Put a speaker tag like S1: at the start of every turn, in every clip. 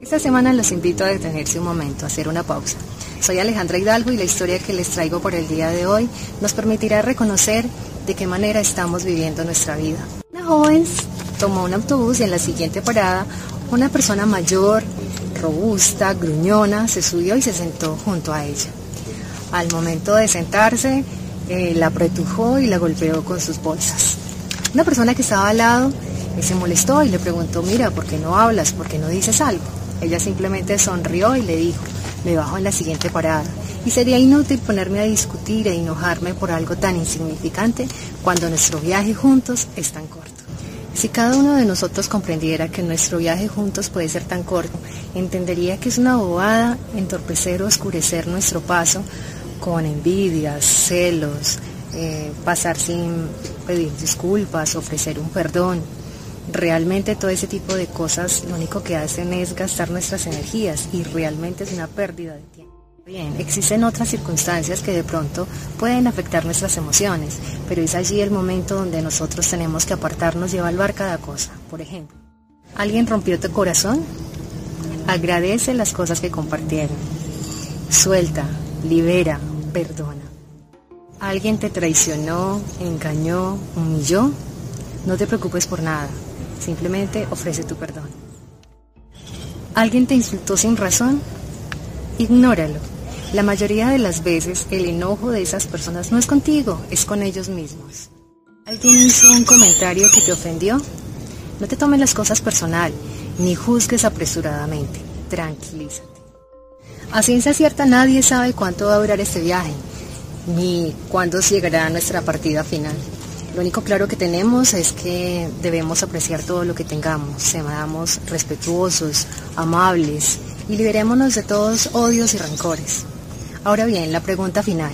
S1: Esta semana los invito a detenerse un momento, a hacer una pausa. Soy Alejandra Hidalgo y la historia que les traigo por el día de hoy nos permitirá reconocer de qué manera estamos viviendo nuestra vida. Una joven tomó un autobús y en la siguiente parada una persona mayor, robusta, gruñona, se subió y se sentó junto a ella. Al momento de sentarse, eh, la apretujó y la golpeó con sus bolsas. Una persona que estaba al lado eh, se molestó y le preguntó, mira, ¿por qué no hablas? ¿Por qué no dices algo? Ella simplemente sonrió y le dijo, me bajo en la siguiente parada. Y sería inútil ponerme a discutir e enojarme por algo tan insignificante cuando nuestro viaje juntos es tan corto. Si cada uno de nosotros comprendiera que nuestro viaje juntos puede ser tan corto, entendería que es una bobada entorpecer o oscurecer nuestro paso con envidias, celos, eh, pasar sin pedir disculpas, ofrecer un perdón, realmente todo ese tipo de cosas lo único que hacen es gastar nuestras energías y realmente es una pérdida de tiempo. Bien, existen otras circunstancias que de pronto pueden afectar nuestras emociones, pero es allí el momento donde nosotros tenemos que apartarnos y evaluar cada cosa. Por ejemplo, ¿alguien rompió tu corazón? Agradece las cosas que compartieron. Suelta, libera, perdona. ¿Alguien te traicionó, engañó, humilló? No te preocupes por nada. Simplemente ofrece tu perdón. ¿Alguien te insultó sin razón? Ignóralo. La mayoría de las veces el enojo de esas personas no es contigo, es con ellos mismos. ¿Alguien hizo un comentario que te ofendió? No te tomes las cosas personal, ni juzgues apresuradamente. Tranquilízate. A ciencia cierta nadie sabe cuánto va a durar este viaje, ni cuándo llegará nuestra partida final. Lo único claro que tenemos es que debemos apreciar todo lo que tengamos, seamos respetuosos, amables y liberémonos de todos odios y rencores. Ahora bien, la pregunta final.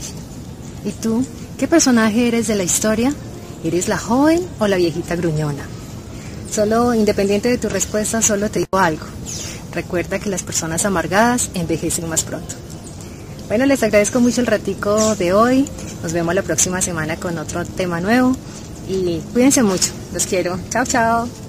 S1: ¿Y tú, qué personaje eres de la historia? ¿Eres la joven o la viejita gruñona? Solo, independiente de tu respuesta, solo te digo algo. Recuerda que las personas amargadas envejecen más pronto. Bueno, les agradezco mucho el ratico de hoy. Nos vemos la próxima semana con otro tema nuevo. Y cuídense mucho. Los quiero. Chao, chao.